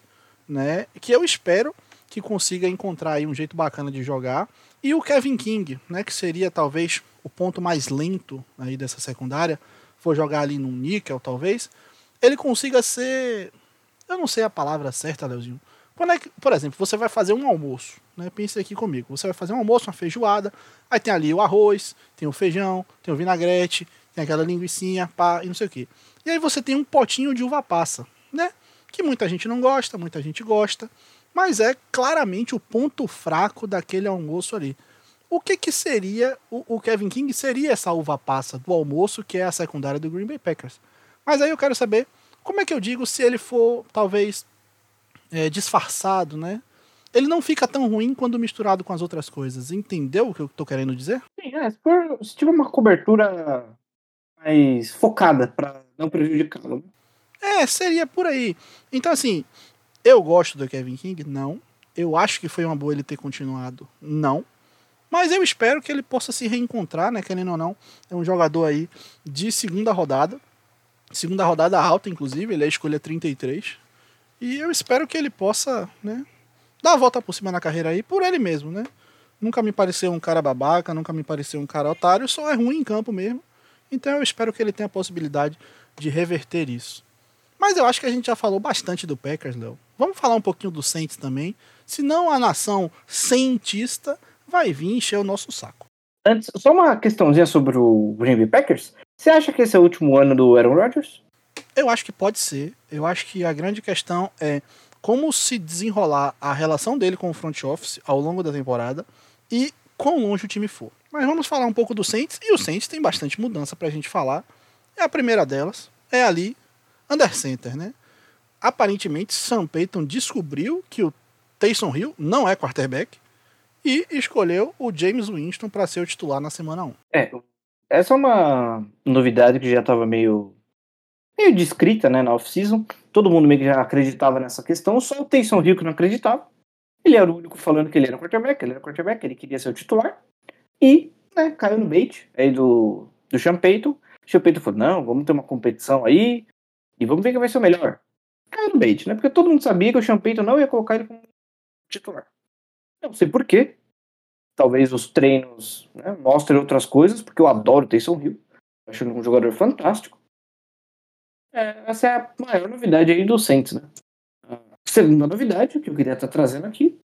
né, que eu espero que consiga encontrar um jeito bacana de jogar. E o Kevin King, né, que seria talvez o ponto mais lento aí dessa secundária, for jogar ali num níquel, talvez, ele consiga ser, eu não sei a palavra certa, Leozinho, quando é que, por exemplo, você vai fazer um almoço, né? Pense aqui comigo. Você vai fazer um almoço, uma feijoada, aí tem ali o arroz, tem o feijão, tem o vinagrete, tem aquela linguiçinha, pá, e não sei o que. E aí você tem um potinho de uva passa, né? Que muita gente não gosta, muita gente gosta, mas é claramente o ponto fraco daquele almoço ali. O que que seria o, o Kevin King seria essa uva passa do almoço que é a secundária do Green Bay Packers? Mas aí eu quero saber como é que eu digo se ele for talvez é, disfarçado, né? Ele não fica tão ruim quando misturado com as outras coisas. Entendeu o que eu tô querendo dizer? Sim, é, se, for, se tiver uma cobertura mais focada para não prejudicá-lo. Né? É, seria por aí. Então, assim, eu gosto do Kevin King? Não. Eu acho que foi uma boa ele ter continuado? Não. Mas eu espero que ele possa se reencontrar, né? Querendo ou não. É um jogador aí de segunda rodada. Segunda rodada alta, inclusive. Ele é a escolha 33. E eu espero que ele possa, né, dar a volta por cima na carreira aí por ele mesmo, né? Nunca me pareceu um cara babaca, nunca me pareceu um cara otário, só é ruim em campo mesmo. Então eu espero que ele tenha a possibilidade de reverter isso. Mas eu acho que a gente já falou bastante do Packers, Léo. Vamos falar um pouquinho do Saints também. Senão a nação cientista vai vir encher o nosso saco. Antes, só uma questãozinha sobre o Green Bay Packers. Você acha que esse é o último ano do Aaron Rodgers? Eu acho que pode ser. Eu acho que a grande questão é como se desenrolar a relação dele com o front office ao longo da temporada e quão longe o time for. Mas vamos falar um pouco do Saints, e o Saints tem bastante mudança pra gente falar. É a primeira delas, é ali, under center, né? Aparentemente, Sam Payton descobriu que o Taysom Hill não é quarterback e escolheu o James Winston para ser o titular na semana 1. É, essa é uma novidade que já estava meio meio descrita né, na off-season. Todo mundo meio que já acreditava nessa questão, só o Taysom Hill que não acreditava. Ele era o único falando que ele era quarterback, ele era quarterback, ele queria ser o titular. E né, caiu no bait aí do, do Sean Payton. O Sean Payton falou, não, vamos ter uma competição aí e vamos ver quem vai ser o melhor. No bait, né? Porque todo mundo sabia que o Sean não ia colocar ele como titular. Não sei porquê. Talvez os treinos né, mostrem outras coisas, porque eu adoro o Taysom Hill. Acho ele um jogador fantástico. É, essa é a maior novidade aí do Saints, né? A segunda novidade que eu queria estar trazendo aqui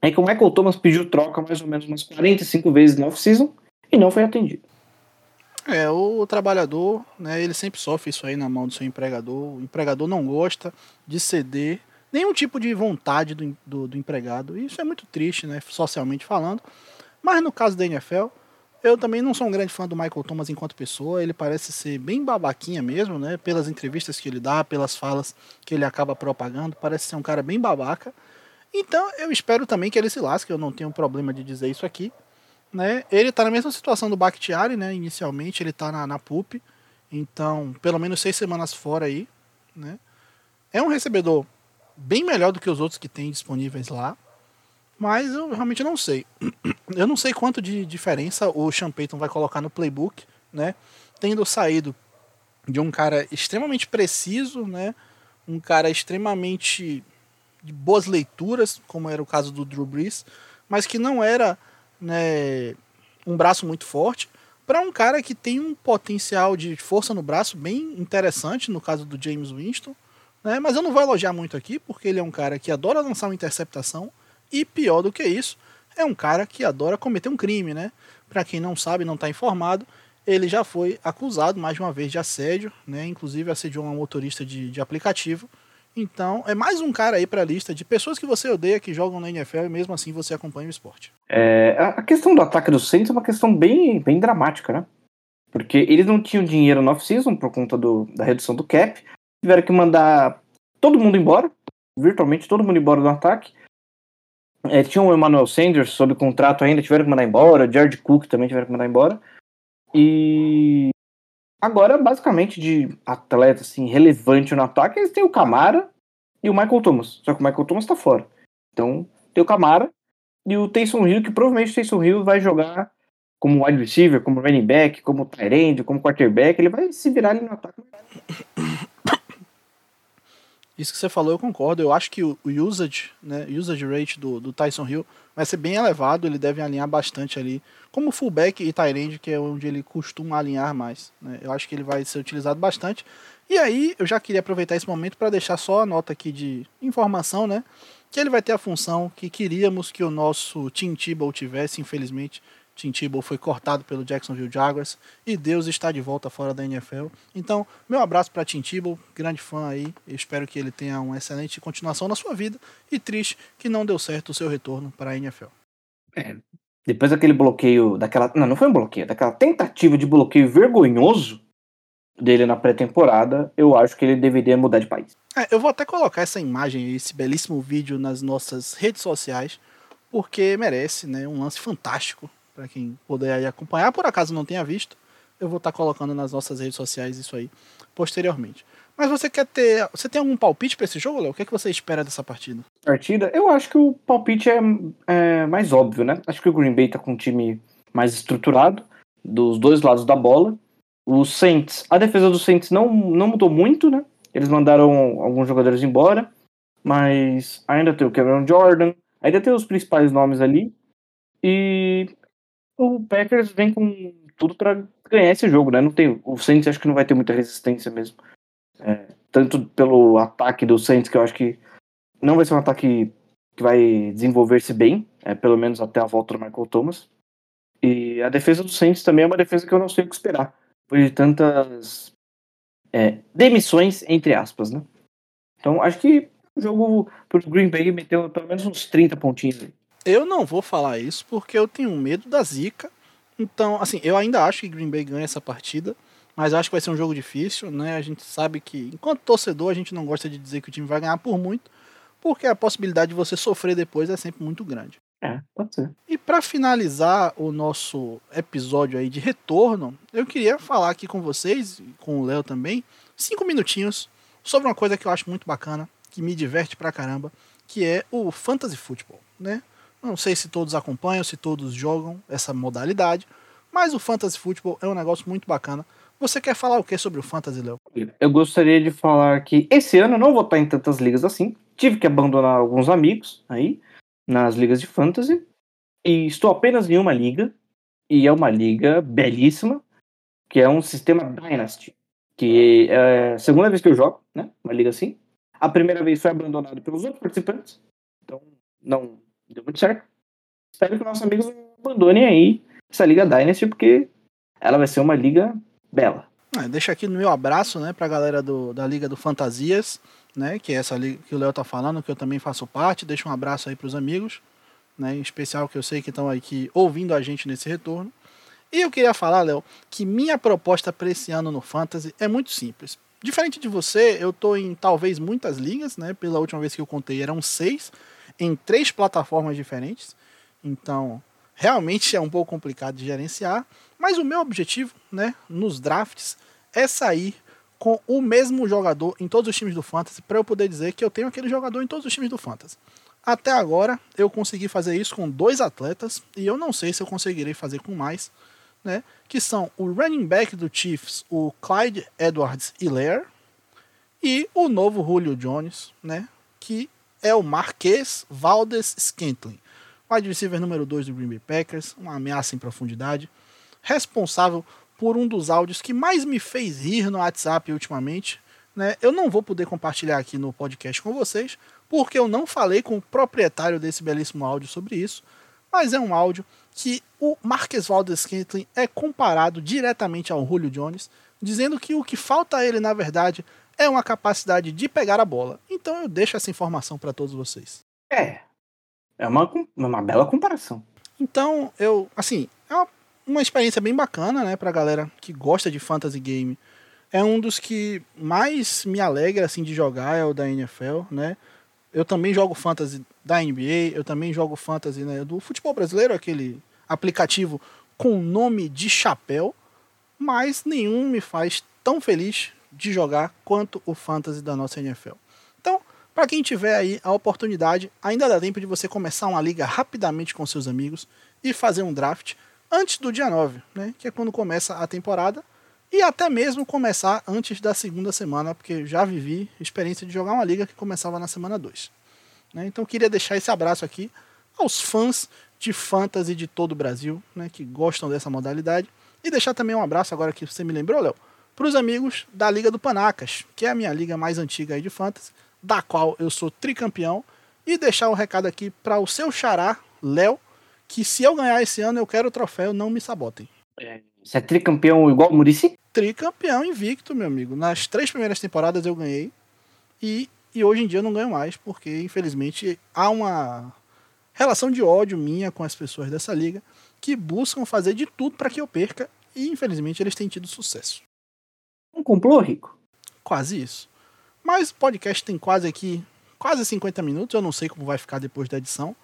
é que o Michael Thomas pediu troca mais ou menos umas 45 vezes na off-season e não foi atendido. É, o trabalhador, né, ele sempre sofre isso aí na mão do seu empregador. O empregador não gosta de ceder nenhum tipo de vontade do, do, do empregado. E isso é muito triste, né, socialmente falando. Mas no caso da NFL, eu também não sou um grande fã do Michael Thomas enquanto pessoa. Ele parece ser bem babaquinha mesmo, né? Pelas entrevistas que ele dá, pelas falas que ele acaba propagando. Parece ser um cara bem babaca. Então eu espero também que ele se lasque. Eu não tenho problema de dizer isso aqui. Né? Ele tá na mesma situação do Bakhtiari, né? Inicialmente ele tá na, na PUP. Então, pelo menos seis semanas fora aí. Né? É um recebedor bem melhor do que os outros que tem disponíveis lá. Mas eu realmente não sei. Eu não sei quanto de diferença o Sean Payton vai colocar no playbook, né? Tendo saído de um cara extremamente preciso, né? Um cara extremamente de boas leituras, como era o caso do Drew Brees, mas que não era né, um braço muito forte, para um cara que tem um potencial de força no braço bem interessante, no caso do James Winston. Né? Mas eu não vou elogiar muito aqui, porque ele é um cara que adora lançar uma interceptação, e pior do que isso, é um cara que adora cometer um crime. Né? Para quem não sabe, não está informado, ele já foi acusado mais de uma vez de assédio, né? inclusive assediou uma motorista de, de aplicativo. Então, é mais um cara aí para a lista de pessoas que você odeia que jogam na NFL e mesmo assim você acompanha o esporte. É, a questão do ataque do Saints é uma questão bem, bem dramática, né? Porque eles não tinham dinheiro no off-season por conta do, da redução do cap, tiveram que mandar todo mundo embora, virtualmente todo mundo embora do ataque. É, tinha o Emmanuel Sanders sob contrato ainda, tiveram que mandar embora, George Cook também tiveram que mandar embora. E Agora, basicamente, de atleta assim, relevante no ataque, eles têm o Camara e o Michael Thomas. Só que o Michael Thomas tá fora. Então, tem o Camara e o Taysom Hill, que provavelmente o Taysom Hill vai jogar como wide receiver, como running back, como tight end, como quarterback. Ele vai se virar ali no ataque. Isso que você falou, eu concordo. Eu acho que o, usage, né, usage rate do, do Tyson Hill vai ser bem elevado. Ele deve alinhar bastante ali como fullback e end, que é onde ele costuma alinhar mais. Né? Eu acho que ele vai ser utilizado bastante. E aí, eu já queria aproveitar esse momento para deixar só a nota aqui de informação, né? Que ele vai ter a função que queríamos que o nosso Tim Tebow tivesse, infelizmente. Tim Tebow foi cortado pelo Jacksonville Jaguars e Deus está de volta fora da NFL. Então, meu abraço para Tim Tebow, grande fã aí. Eu espero que ele tenha uma excelente continuação na sua vida e triste que não deu certo o seu retorno para a NFL. É, depois daquele bloqueio, daquela. Não, não foi um bloqueio, daquela tentativa de bloqueio vergonhoso dele na pré-temporada, eu acho que ele deveria mudar de país. É, eu vou até colocar essa imagem, esse belíssimo vídeo nas nossas redes sociais, porque merece, né? Um lance fantástico para quem puder aí acompanhar. Por acaso não tenha visto, eu vou estar tá colocando nas nossas redes sociais isso aí posteriormente. Mas você quer ter. Você tem algum palpite para esse jogo, Léo? O que, é que você espera dessa partida? Partida? Eu acho que o palpite é, é, mais óbvio, né? Acho que o Green Bay tá com um time mais estruturado, dos dois lados da bola. O Saints, a defesa do Saints não, não mudou muito, né? Eles mandaram alguns jogadores embora, mas ainda tem o Cameron Jordan, ainda tem os principais nomes ali. E o Packers vem com tudo para ganhar esse jogo, né? Não tem, o Saints acho que não vai ter muita resistência mesmo. É, tanto pelo ataque do Saints, que eu acho que não vai ser um ataque que vai desenvolver-se bem, é, pelo menos até a volta do Michael Thomas. E a defesa do Saints também é uma defesa que eu não sei o que esperar, por de tantas é, demissões, entre aspas, né? Então acho que o jogo pro Green Bay meteu pelo menos uns 30 pontinhos aí. Eu não vou falar isso porque eu tenho medo da zica. Então, assim, eu ainda acho que Green Bay ganha essa partida. Mas acho que vai ser um jogo difícil, né? A gente sabe que, enquanto torcedor, a gente não gosta de dizer que o time vai ganhar por muito, porque a possibilidade de você sofrer depois é sempre muito grande. É, pode ser. E para finalizar o nosso episódio aí de retorno, eu queria falar aqui com vocês, com o Léo também, cinco minutinhos sobre uma coisa que eu acho muito bacana, que me diverte pra caramba, que é o Fantasy Football, né? Não sei se todos acompanham, se todos jogam essa modalidade, mas o Fantasy Football é um negócio muito bacana você quer falar o que sobre o Fantasy, Léo? Eu gostaria de falar que esse ano eu não vou estar em tantas ligas assim. Tive que abandonar alguns amigos aí nas ligas de Fantasy. E estou apenas em uma liga. E é uma liga belíssima, que é um sistema Dynasty. Que é a segunda vez que eu jogo, né? Uma liga assim. A primeira vez foi abandonado pelos outros participantes. Então não deu muito certo. Espero que nossos amigos abandonem aí essa liga Dynasty, porque ela vai ser uma liga Bela. Ah, deixa aqui no meu abraço, né, pra galera do, da Liga do Fantasias, né, que é essa liga que o Léo tá falando, que eu também faço parte. Deixa um abraço aí pros amigos, né, em especial que eu sei que estão aqui ouvindo a gente nesse retorno. E eu queria falar, Léo, que minha proposta para esse ano no Fantasy é muito simples. Diferente de você, eu tô em talvez muitas ligas, né? Pela última vez que eu contei eram seis, em três plataformas diferentes. Então, realmente é um pouco complicado de gerenciar. Mas o meu objetivo, né, nos drafts, é sair com o mesmo jogador em todos os times do Fantasy, para eu poder dizer que eu tenho aquele jogador em todos os times do Fantasy. Até agora eu consegui fazer isso com dois atletas e eu não sei se eu conseguirei fazer com mais, né? Que são o running back do Chiefs, o Clyde Edwards Hilaire, e o novo Julio Jones, né? Que é o Marquês Valdes Scantling, wide receiver número 2 do Green Bay Packers, uma ameaça em profundidade, responsável por um dos áudios que mais me fez rir no WhatsApp ultimamente. Né? Eu não vou poder compartilhar aqui no podcast com vocês, porque eu não falei com o proprietário desse belíssimo áudio sobre isso, mas é um áudio que o Marques Valdes Scantling é comparado diretamente ao Julio Jones, dizendo que o que falta a ele, na verdade, é uma capacidade de pegar a bola. Então eu deixo essa informação para todos vocês. É. É uma, uma bela comparação. Então, eu, assim, é uma, uma experiência bem bacana, né, pra galera que gosta de fantasy game. É um dos que mais me alegra, assim, de jogar, é o da NFL, né. Eu também jogo fantasy da NBA, eu também jogo fantasy né, do futebol brasileiro, aquele aplicativo com nome de chapéu, mas nenhum me faz tão feliz de jogar quanto o fantasy da nossa NFL. Então, para quem tiver aí a oportunidade, ainda dá tempo de você começar uma liga rapidamente com seus amigos e fazer um draft antes do dia 9, né, que é quando começa a temporada, e até mesmo começar antes da segunda semana, porque já vivi experiência de jogar uma liga que começava na semana 2. Né? Então queria deixar esse abraço aqui aos fãs de fantasy de todo o Brasil, né, que gostam dessa modalidade, e deixar também um abraço agora que você me lembrou, Léo, para os amigos da Liga do Panacas, que é a minha liga mais antiga aí de fantasy, da qual eu sou tricampeão, e deixar um recado aqui para o seu xará, Léo, que se eu ganhar esse ano eu quero o troféu, não me sabotem. É, você é tricampeão igual o Murici? Tricampeão invicto, meu amigo. Nas três primeiras temporadas eu ganhei e, e hoje em dia eu não ganho mais, porque infelizmente há uma relação de ódio minha com as pessoas dessa liga que buscam fazer de tudo para que eu perca e infelizmente eles têm tido sucesso. Um complô, Rico? Quase isso. Mas o podcast tem quase aqui, quase 50 minutos, eu não sei como vai ficar depois da edição,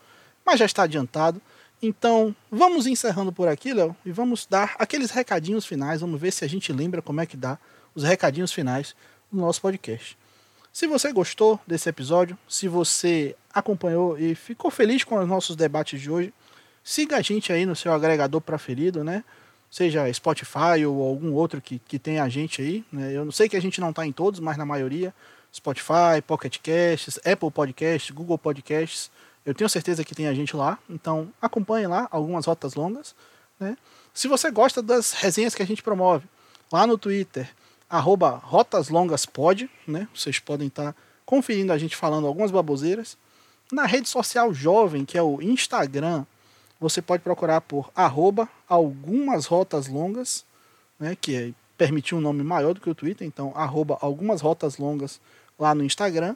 mas já está adiantado. Então, vamos encerrando por aqui, Léo, e vamos dar aqueles recadinhos finais. Vamos ver se a gente lembra como é que dá os recadinhos finais do nosso podcast. Se você gostou desse episódio, se você acompanhou e ficou feliz com os nossos debates de hoje, siga a gente aí no seu agregador preferido, né? Seja Spotify ou algum outro que, que tenha a gente aí. Né? Eu não sei que a gente não está em todos, mas na maioria. Spotify, Pocket Casts, Apple Podcasts, Google Podcasts. Eu tenho certeza que tem a gente lá, então acompanhe lá algumas rotas longas. Né? Se você gosta das resenhas que a gente promove, lá no Twitter, arroba rotaslongaspod, né? vocês podem estar tá conferindo a gente falando algumas baboseiras. Na rede social jovem, que é o Instagram, você pode procurar por arroba algumas rotas longas, né? que é, permitir um nome maior do que o Twitter, então arroba algumas rotas longas lá no Instagram.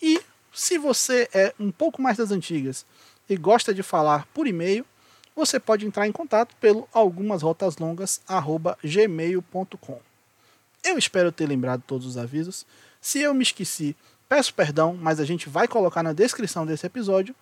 E se você é um pouco mais das antigas e gosta de falar por e-mail, você pode entrar em contato pelo algumasrotaslongas@gmail.com. Eu espero ter lembrado todos os avisos. Se eu me esqueci, peço perdão, mas a gente vai colocar na descrição desse episódio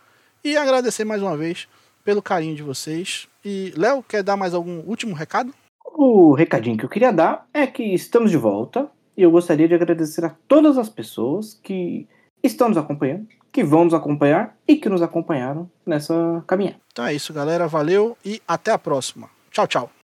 e agradecer mais uma vez pelo carinho de vocês. E Léo, quer dar mais algum último recado? O recadinho que eu queria dar é que estamos de volta e eu gostaria de agradecer a todas as pessoas que estão nos acompanhando, que vão nos acompanhar e que nos acompanharam nessa caminhada. Então é isso, galera. Valeu e até a próxima. Tchau, tchau.